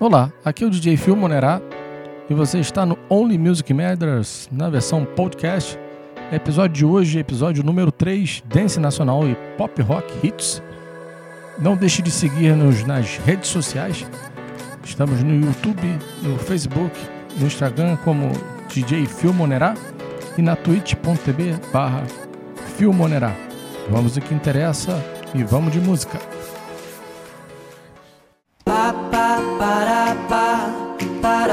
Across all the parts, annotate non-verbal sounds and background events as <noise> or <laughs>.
Olá, aqui é o DJ Phil Monerá e você está no Only Music Matters na versão podcast. Episódio de hoje, episódio número 3, Dance Nacional e Pop Rock Hits. Não deixe de seguir-nos nas redes sociais. Estamos no YouTube, no Facebook, no Instagram como DJ Phil Monerá e na twitch.tv barra Phil Monerá. Vamos o que interessa e vamos de música.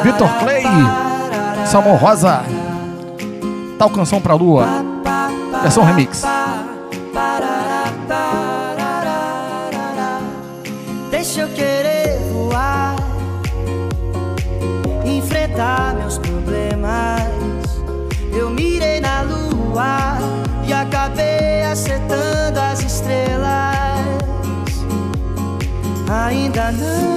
Vitor Clay, Salmão Rosa, Tal Canção Pra Lua, versão remix. Deixa eu querer voar, enfrentar meus problemas. Eu mirei na lua e acabei acertando as estrelas. Ainda não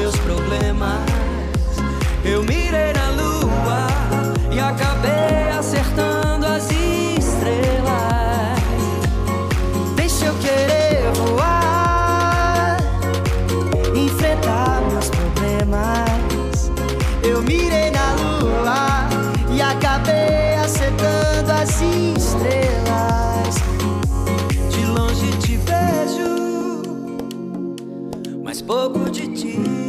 meus problemas. Eu mirei na lua e acabei acertando as estrelas. Deixa eu querer voar, enfrentar meus problemas. Eu mirei na lua e acabei acertando as estrelas. De longe te vejo, mas pouco de ti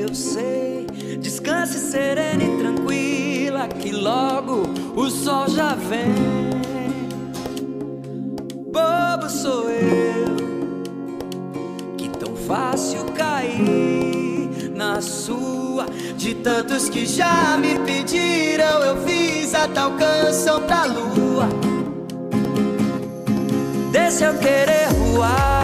eu sei. Descanse serena e tranquila, que logo o sol já vem. Bobo sou eu, que tão fácil cair na sua. De tantos que já me pediram, eu fiz a tal canção pra lua. Deixa eu querer voar,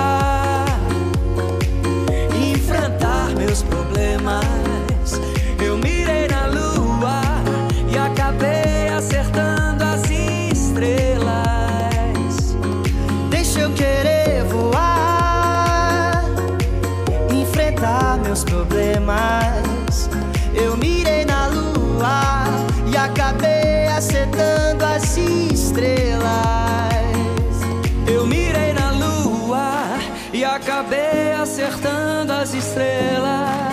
problemas. Eu mirei na lua e acabei acertando as estrelas. Eu mirei na lua e acabei acertando as estrelas.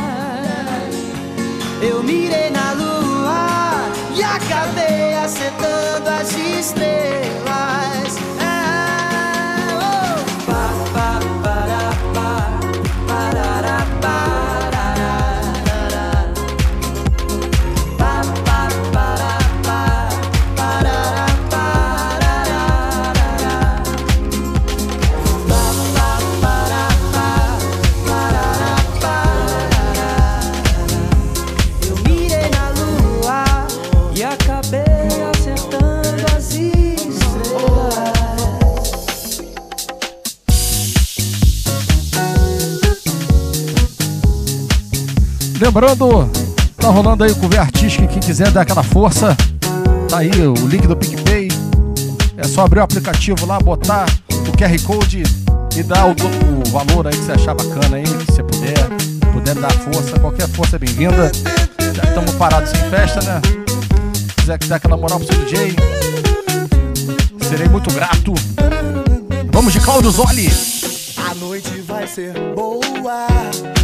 Lembrando, tá rolando aí o cover artístico. Quem quiser dar aquela força, tá aí o link do PicPay. É só abrir o aplicativo lá, botar o QR Code e dar o, o valor aí que você achar bacana aí, que você puder. Puder dar força, qualquer força é bem-vinda. Já estamos parados sem festa, né? Se quiser dar aquela moral pro seu DJ, serei muito grato. Vamos de Claudio Zoli. A noite vai ser. Boa.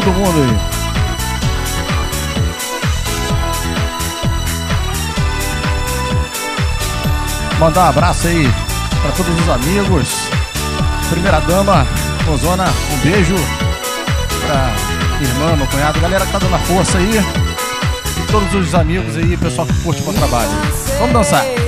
Todo mundo aí. Mandar um abraço aí pra todos os amigos. Primeira dama, Ozona, um beijo pra irmã, meu cunhado, galera que tá dando a força aí. E todos os amigos aí, pessoal que curte o meu trabalho. Vamos dançar.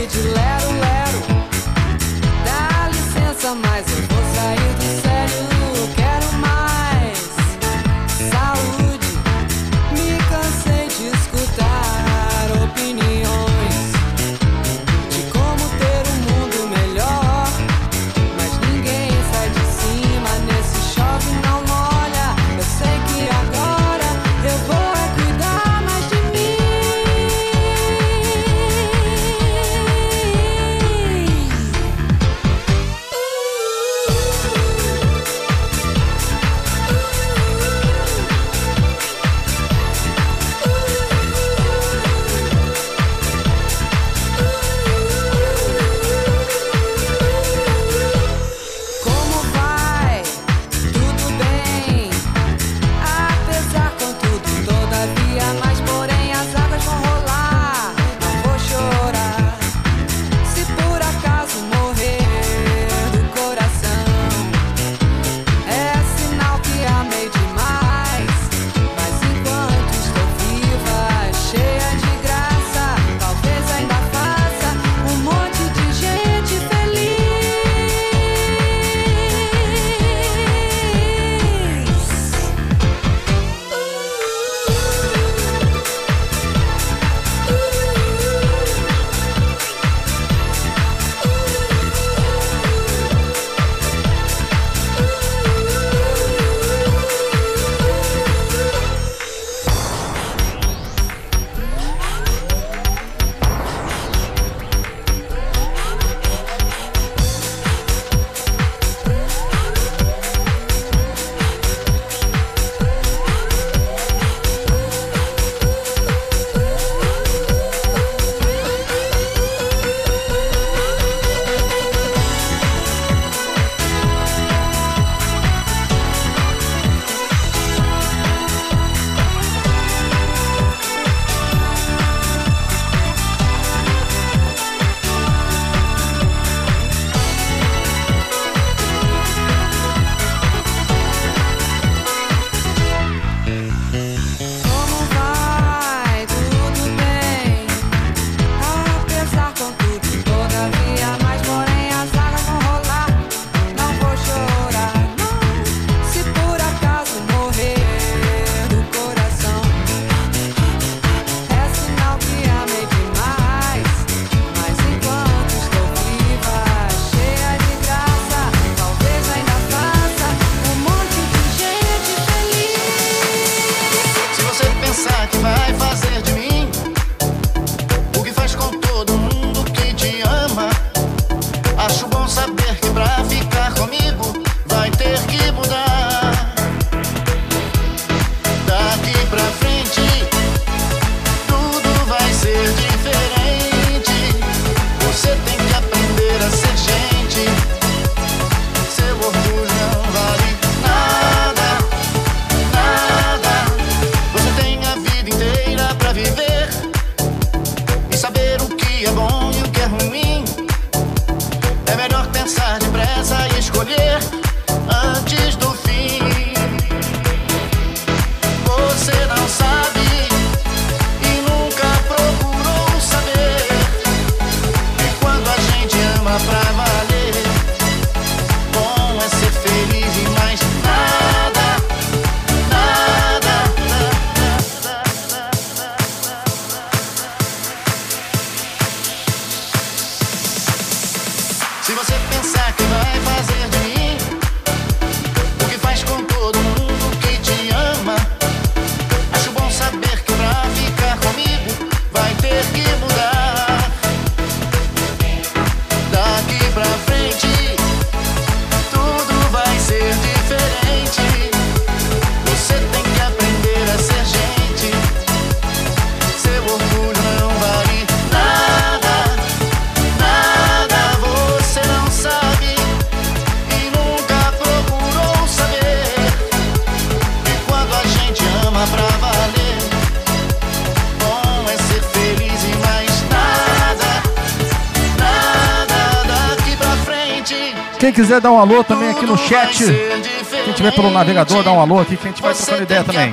Quiser dar um alô também aqui no chat. Quem tiver pelo navegador, dá um alô aqui que a gente vai trocando ideia também.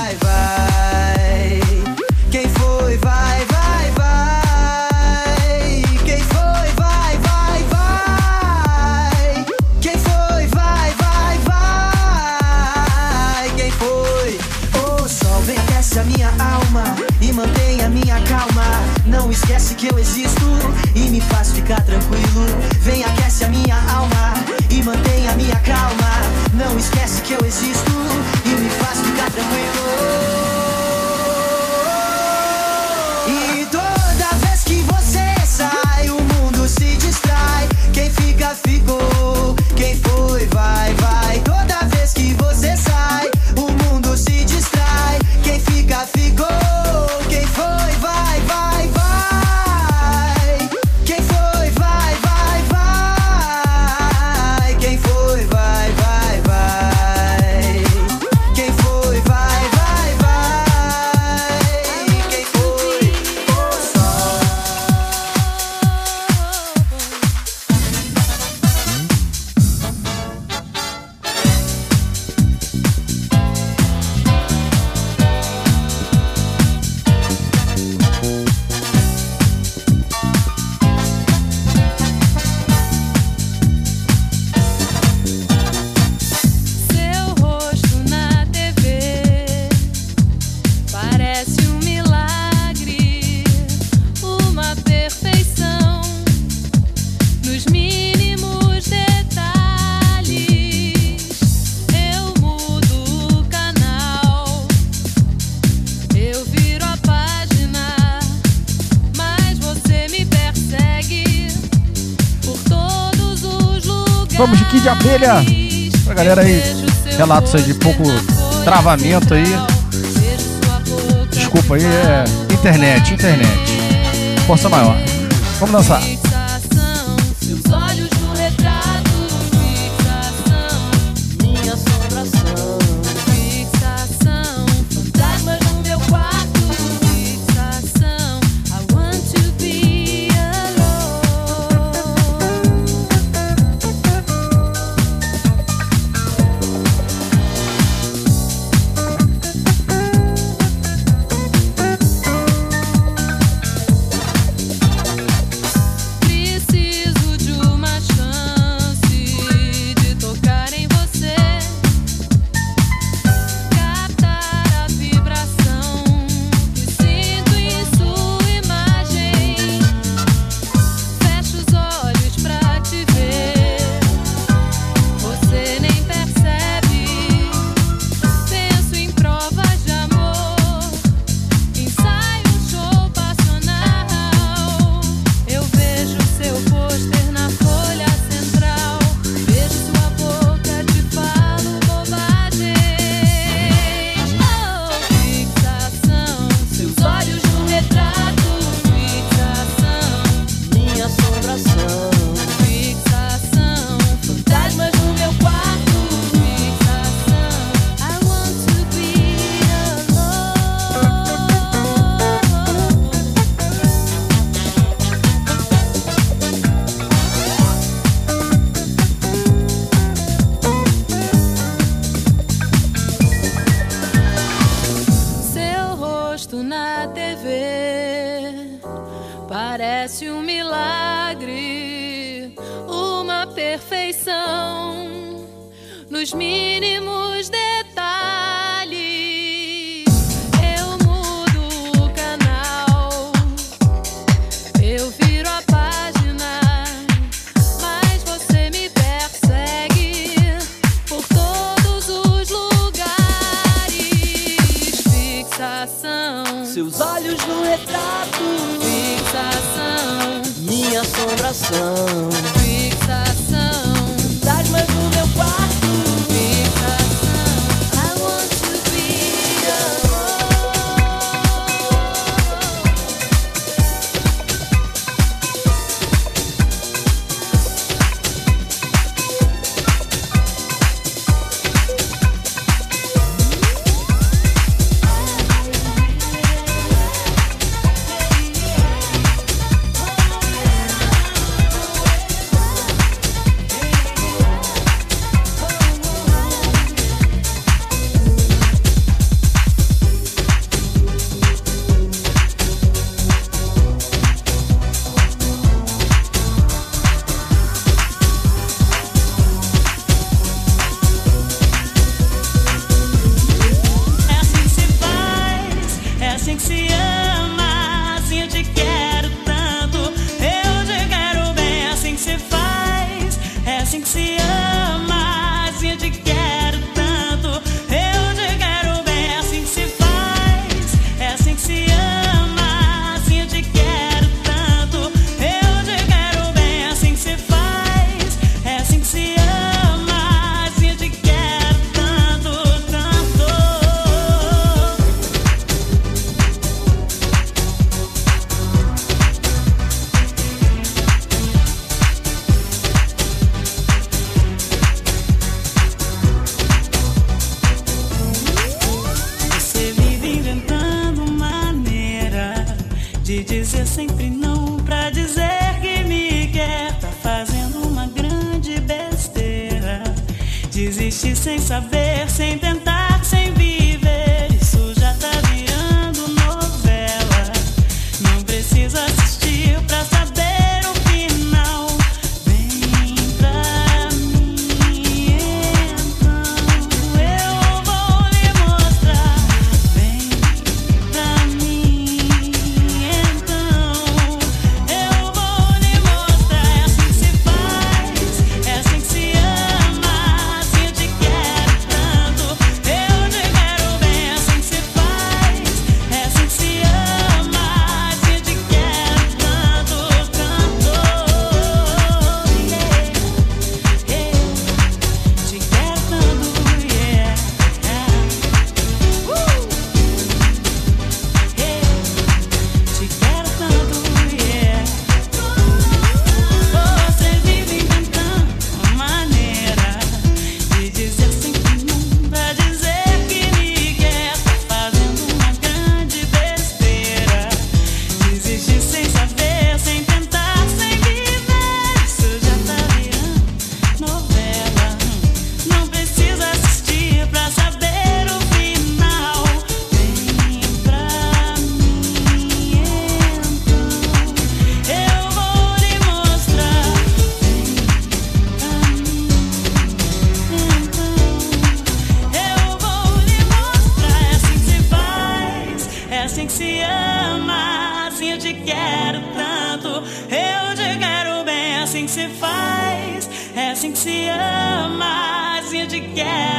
vamos de Kid Abelha. Pra galera aí, relatos aí de pouco travamento aí. Desculpa aí, é internet, internet. Força maior. Vamos dançar. rosto na TV. Parece um milagre, uma perfeição nos mínimos detalhes assim que se ama, assim de quer.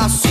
A sua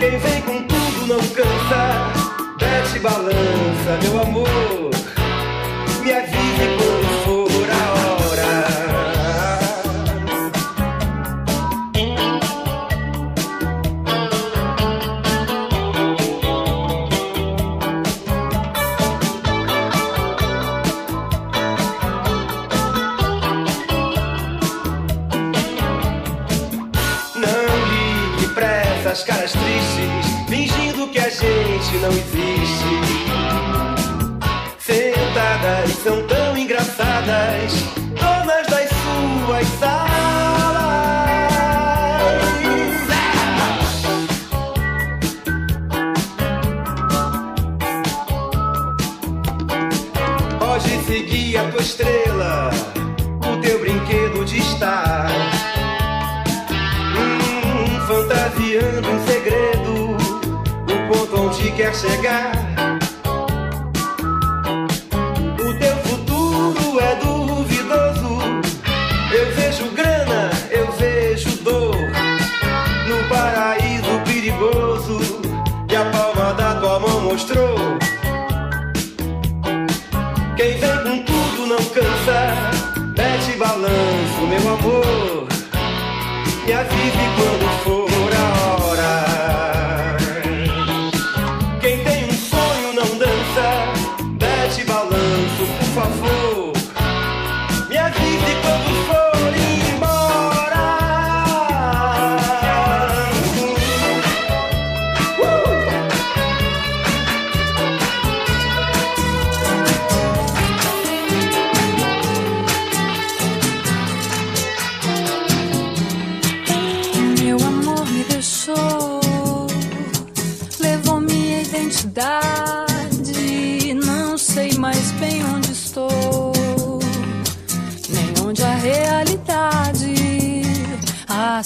Quem vem com tudo não cansa, mete balança, meu amor, minha é vida.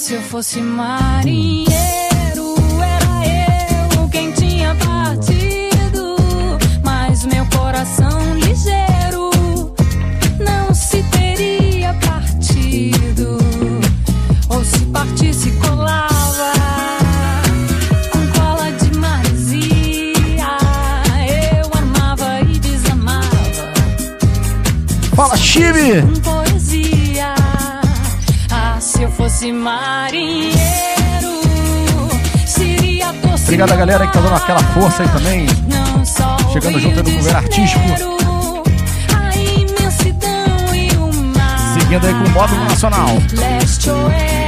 se eu fosse marinheiro, era eu quem tinha partido. Mas meu coração ligeiro não se teria partido. Ou se partisse, colava. com cola de maresia. Eu amava e desamava. Fala, Chibi! fosse marinheiro, seria. Obrigado a galera que tá dando aquela força aí também. Chegando junto no governo artístico. Seguindo aí com o módulo nacional. Leste, oeste.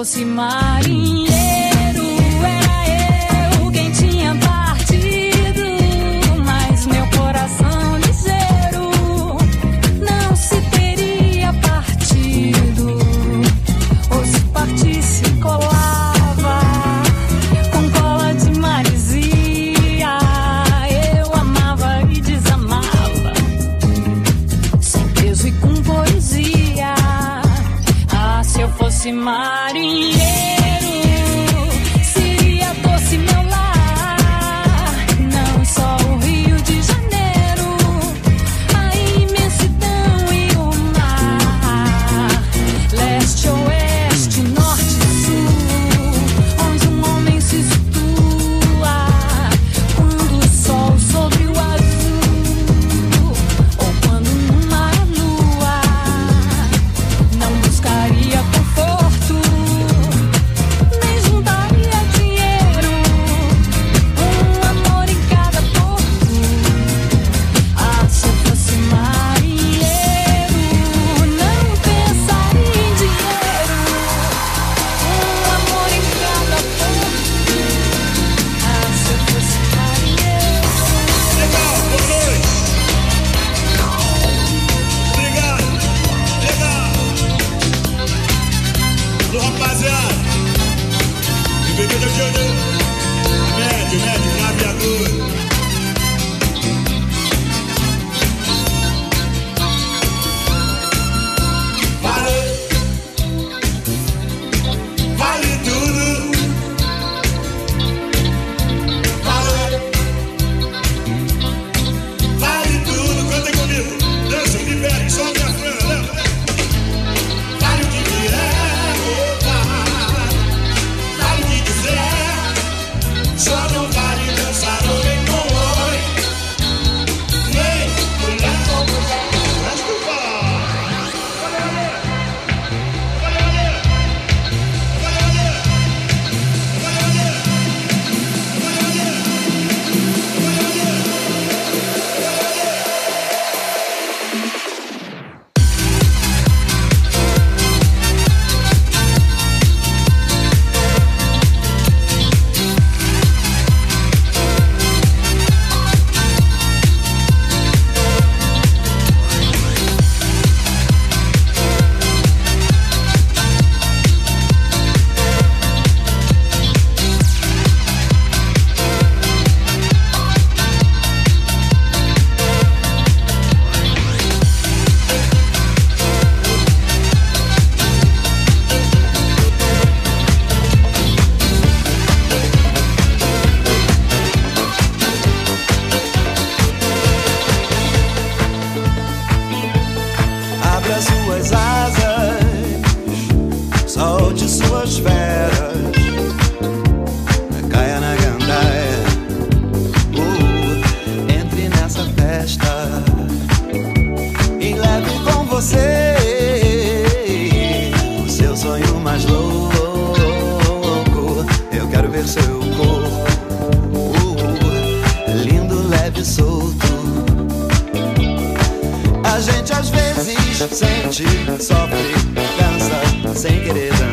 fosse marinheiro, era eu quem tinha partido. Mas meu coração ligeiro não se teria partido. Ou se partisse, colava com cola de marisia. Eu amava e desamava, sem peso e com poesia. Ah, se eu fosse marinheiro.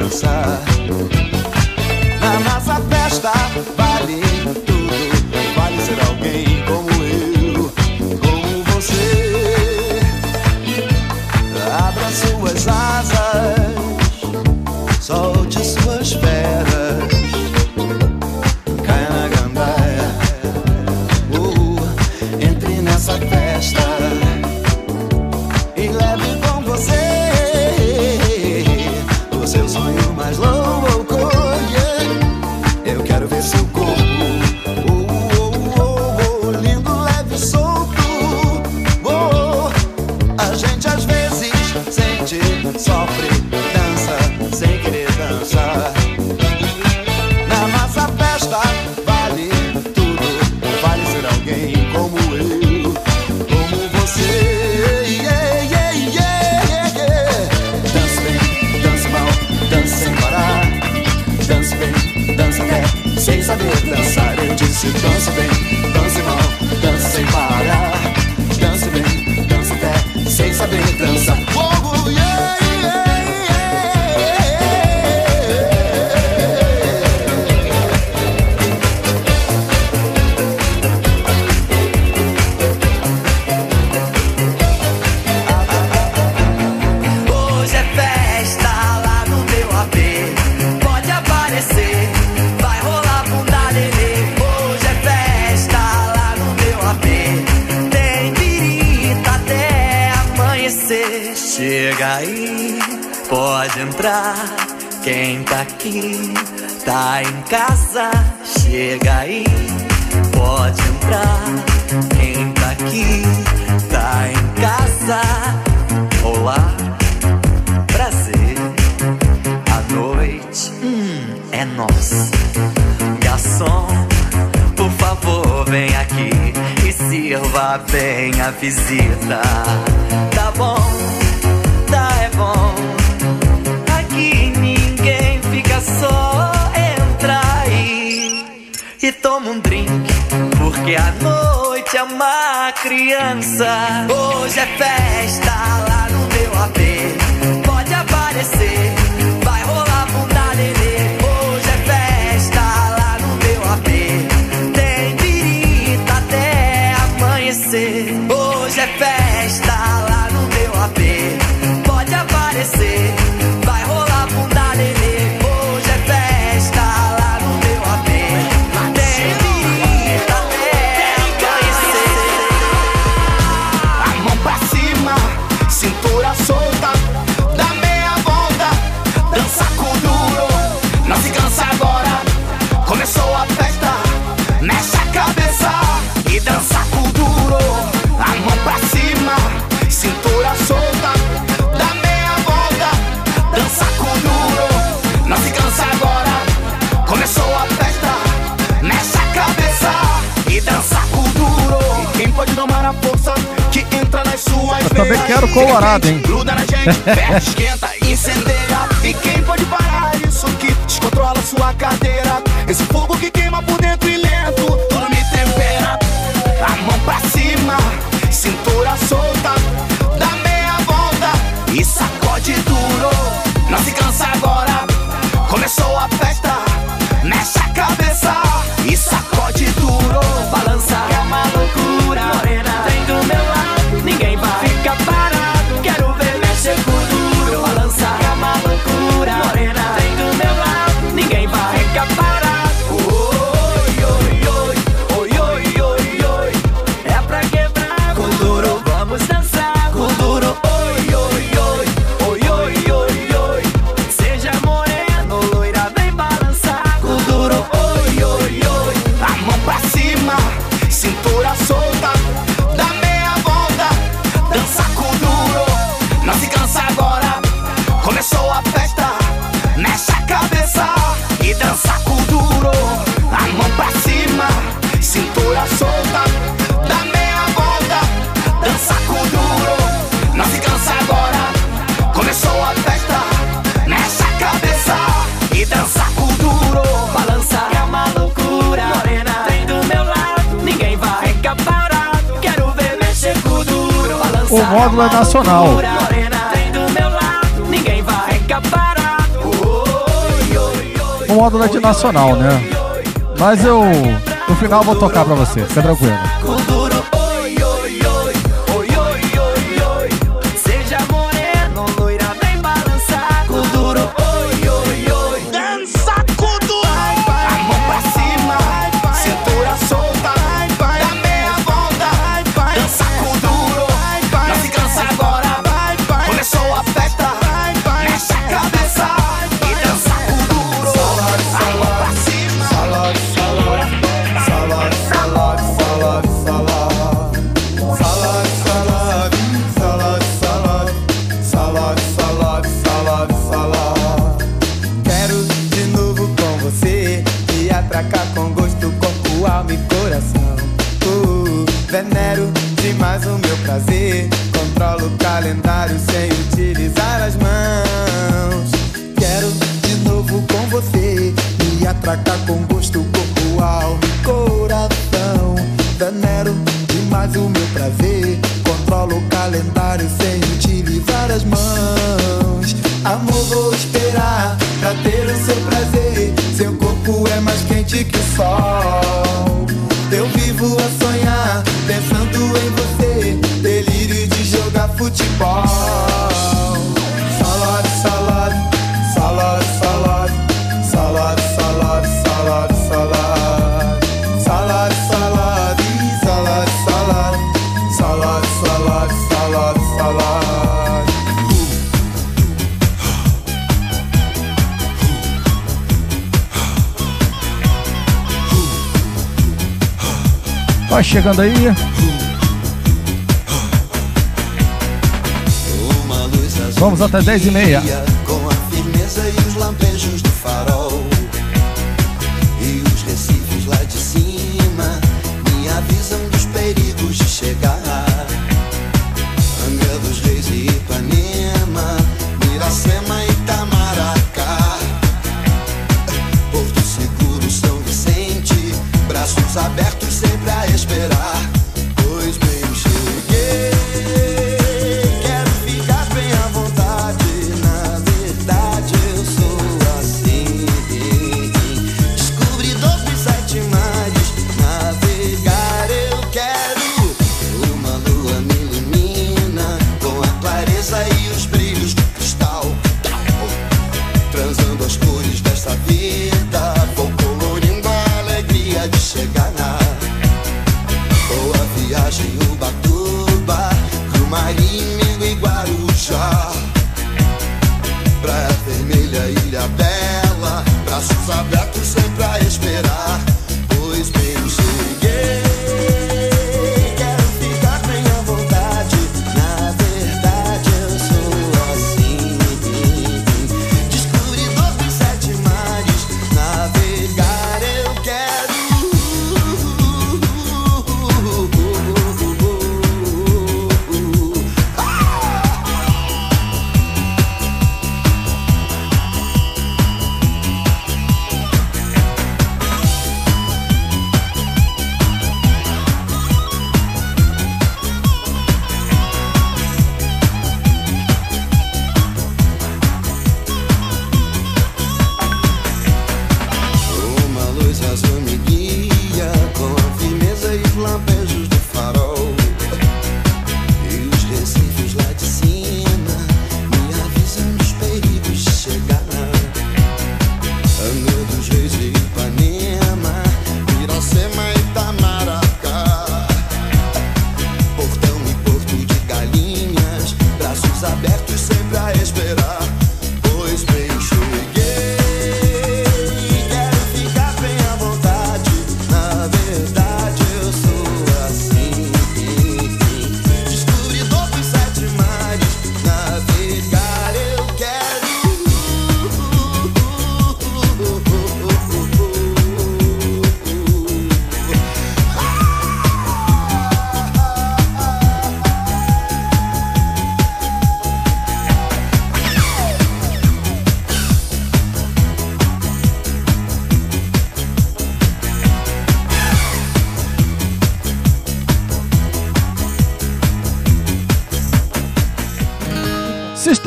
dançar. Olá, prazer. A noite hum, é nossa. Garçom, por favor, vem aqui e sirva bem a visita. Tá bom, tá é bom. Aqui ninguém fica só. Entra aí e toma um drink, porque a noite é uma criança. Hoje é festa lá no meu AP. Pode aparecer, vai rolar bunda lelê. Hoje é festa lá no meu AP. Tem pirita até amanhecer. Hoje é festa lá no meu AP. Pode aparecer. também quero Colorado, hein? Gruda na gente, <laughs> perde, esquenta, incendeia. E quem pode parar isso que descontrola sua cadeira? Esse fogo que queima por dentro e fórmula nacional. Uma modo de nacional, né? Mas eu. No final eu vou tocar pra você, fica tranquilo. pra cá com gosto, corpo, alma e coração. Uh, venero demais o meu prazer. Controlo o calendário sem utilizar as mãos. Quero de novo com você, me atracar com gosto, chegando aí. Vamos até 10 e meia.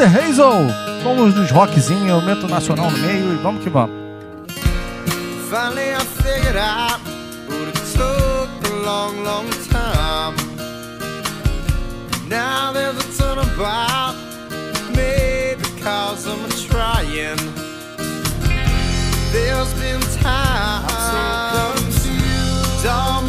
Mr. Hazel. Vamos nos rockzinho, aumento nacional no meio e vamos que vamos. Finally I figured out what it took a long, long time. Now there's a ton about maybe cause I'm trying. There's been times, so.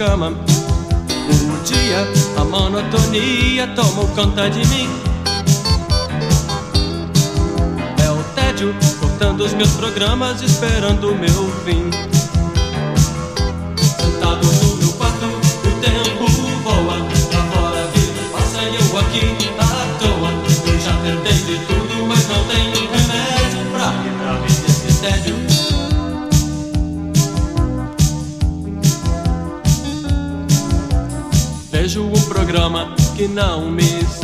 cama. Um dia a monotonia tomou conta de mim. É o tédio cortando os meus programas, esperando o meu fim.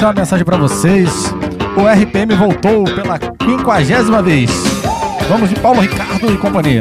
Tem uma mensagem para vocês. O RPM voltou pela quinquagésima vez. Vamos de Paulo Ricardo e companhia.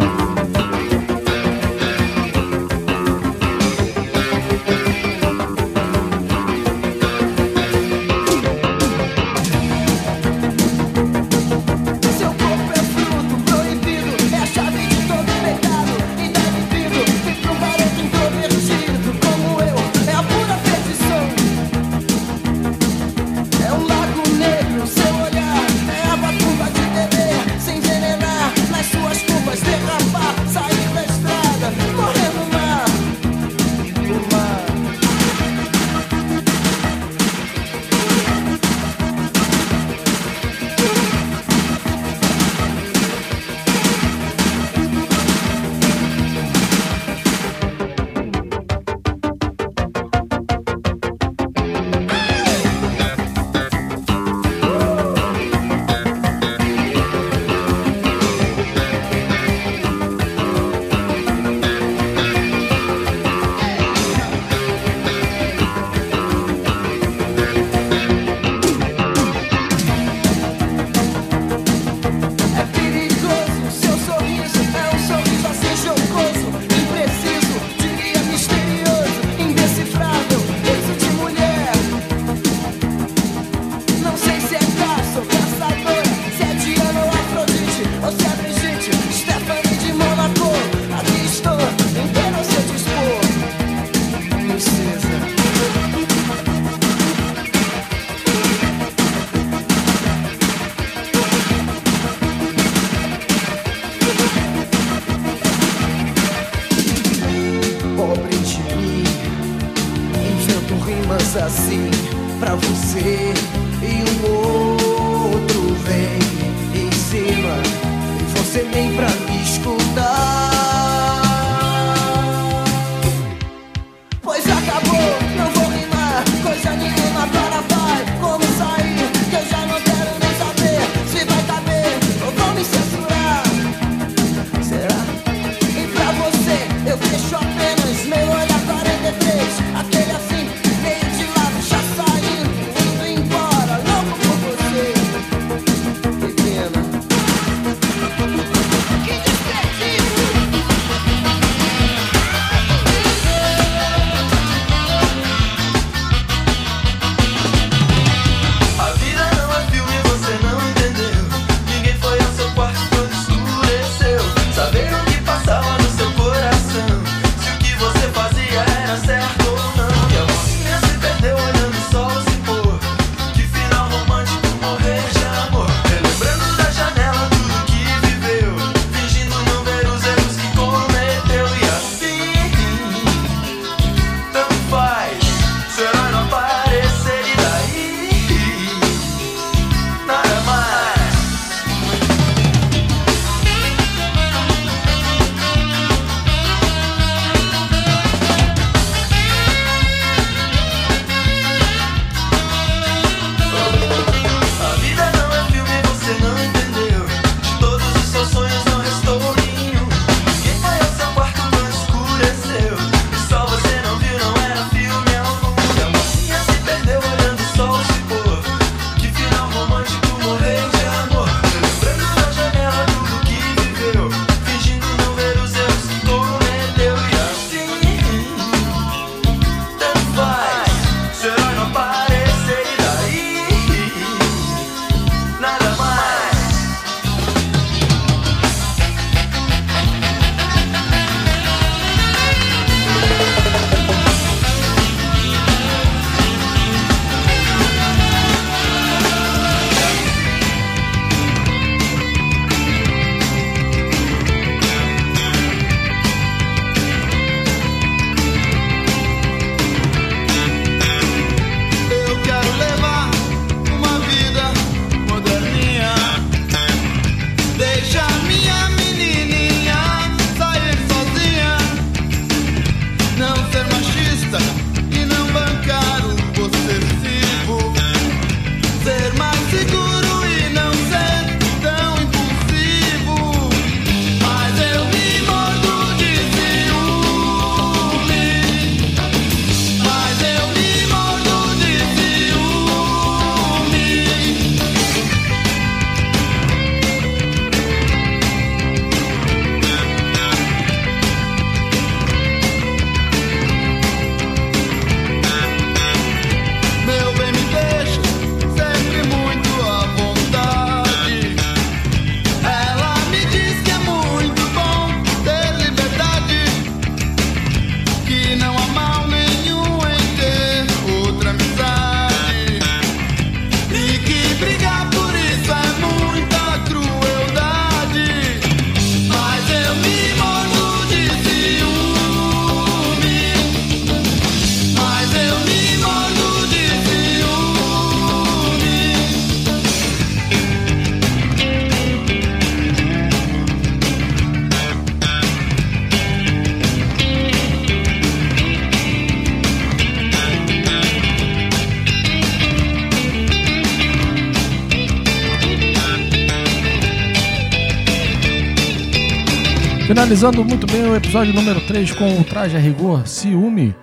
Finalizando muito bem o episódio número 3 com o traje a rigor, ciúme.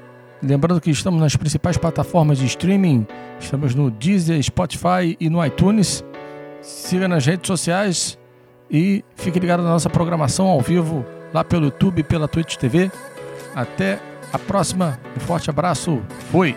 Lembrando que estamos nas principais plataformas de streaming, estamos no Deezer, Spotify e no iTunes. Siga nas redes sociais e fique ligado na nossa programação ao vivo lá pelo YouTube e pela Twitch TV. Até a próxima, um forte abraço, fui!